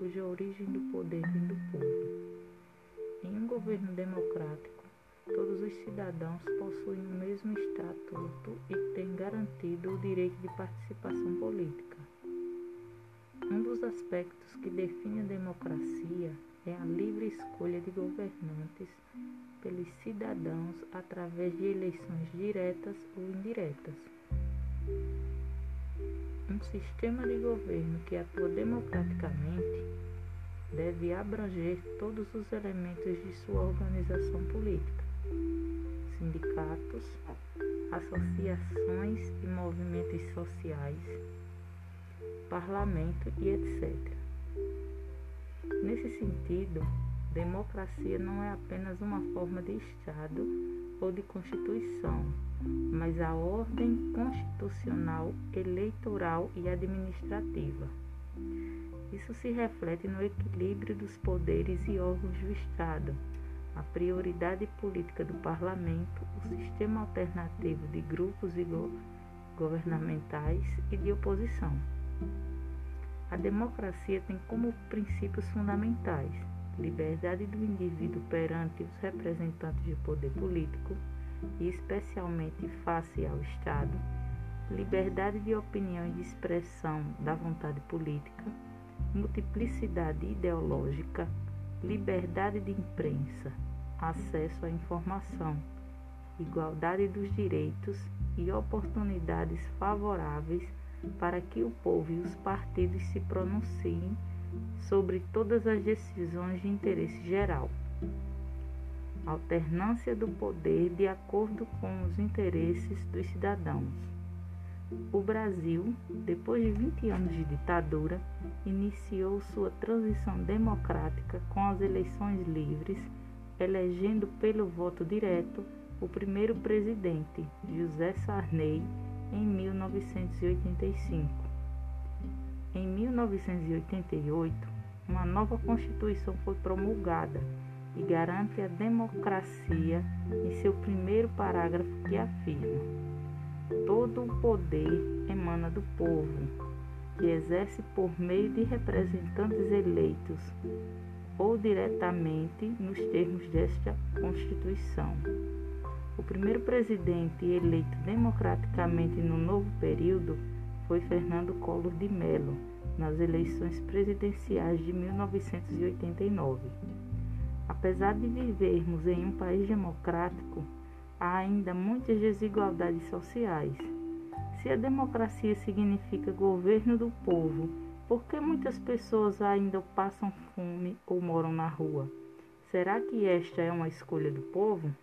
cuja origem do poder vem do povo. Em um governo democrático, todos os cidadãos possuem o mesmo estatuto e têm garantido o direito de participação política. Um dos aspectos que define a democracia é a livre escolha de governantes pelos cidadãos através de eleições diretas ou indiretas. Sistema de governo que atua democraticamente deve abranger todos os elementos de sua organização política, sindicatos, associações e movimentos sociais, parlamento e etc. Nesse sentido, democracia não é apenas uma forma de Estado ou de Constituição, mas a ordem constitucional, eleitoral e administrativa. Isso se reflete no equilíbrio dos poderes e órgãos do Estado, a prioridade política do parlamento, o sistema alternativo de grupos e go governamentais e de oposição. A democracia tem como princípios fundamentais liberdade do indivíduo perante os representantes de poder político e especialmente face ao Estado, liberdade de opinião e de expressão da vontade política, multiplicidade ideológica, liberdade de imprensa, acesso à informação, igualdade dos direitos e oportunidades favoráveis para que o povo e os partidos se pronunciem sobre todas as decisões de interesse geral. Alternância do poder de acordo com os interesses dos cidadãos. O Brasil, depois de 20 anos de ditadura, iniciou sua transição democrática com as eleições livres, elegendo pelo voto direto o primeiro presidente, José Sarney, em 1985. Em 1988, uma nova Constituição foi promulgada e garante a democracia em seu primeiro parágrafo que afirma: todo o poder emana do povo, que exerce por meio de representantes eleitos ou diretamente nos termos desta Constituição. O primeiro presidente eleito democraticamente no novo período foi Fernando Collor de Mello, nas eleições presidenciais de 1989. Apesar de vivermos em um país democrático, há ainda muitas desigualdades sociais. Se a democracia significa governo do povo, por que muitas pessoas ainda passam fome ou moram na rua? Será que esta é uma escolha do povo?